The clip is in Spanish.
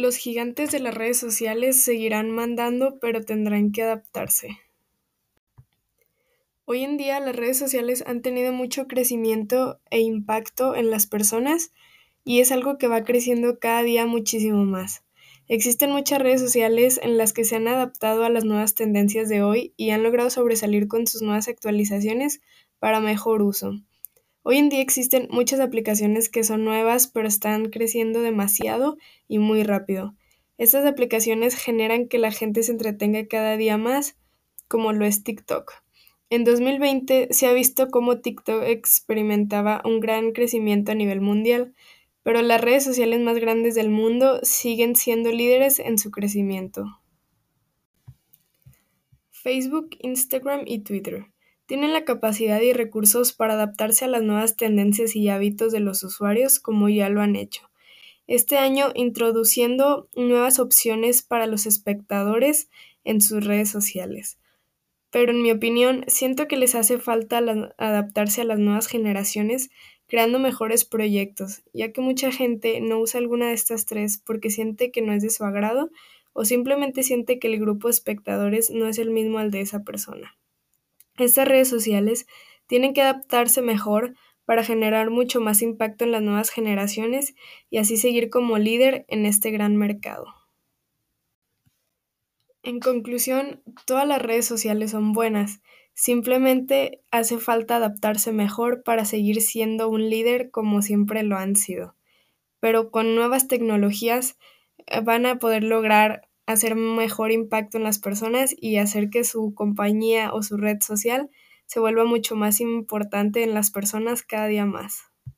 Los gigantes de las redes sociales seguirán mandando, pero tendrán que adaptarse. Hoy en día las redes sociales han tenido mucho crecimiento e impacto en las personas y es algo que va creciendo cada día muchísimo más. Existen muchas redes sociales en las que se han adaptado a las nuevas tendencias de hoy y han logrado sobresalir con sus nuevas actualizaciones para mejor uso. Hoy en día existen muchas aplicaciones que son nuevas pero están creciendo demasiado y muy rápido. Estas aplicaciones generan que la gente se entretenga cada día más, como lo es TikTok. En 2020 se ha visto cómo TikTok experimentaba un gran crecimiento a nivel mundial, pero las redes sociales más grandes del mundo siguen siendo líderes en su crecimiento. Facebook, Instagram y Twitter tienen la capacidad y recursos para adaptarse a las nuevas tendencias y hábitos de los usuarios como ya lo han hecho. Este año introduciendo nuevas opciones para los espectadores en sus redes sociales. Pero en mi opinión, siento que les hace falta adaptarse a las nuevas generaciones creando mejores proyectos, ya que mucha gente no usa alguna de estas tres porque siente que no es de su agrado o simplemente siente que el grupo de espectadores no es el mismo al de esa persona. Estas redes sociales tienen que adaptarse mejor para generar mucho más impacto en las nuevas generaciones y así seguir como líder en este gran mercado. En conclusión, todas las redes sociales son buenas, Simplemente hace falta adaptarse mejor para seguir siendo un líder como siempre lo han sido. Pero con nuevas tecnologías eh, van a poder lograr hacer mejor impacto en las personas y hacer que su compañía o su red social se vuelva mucho más importante en las personas cada día más.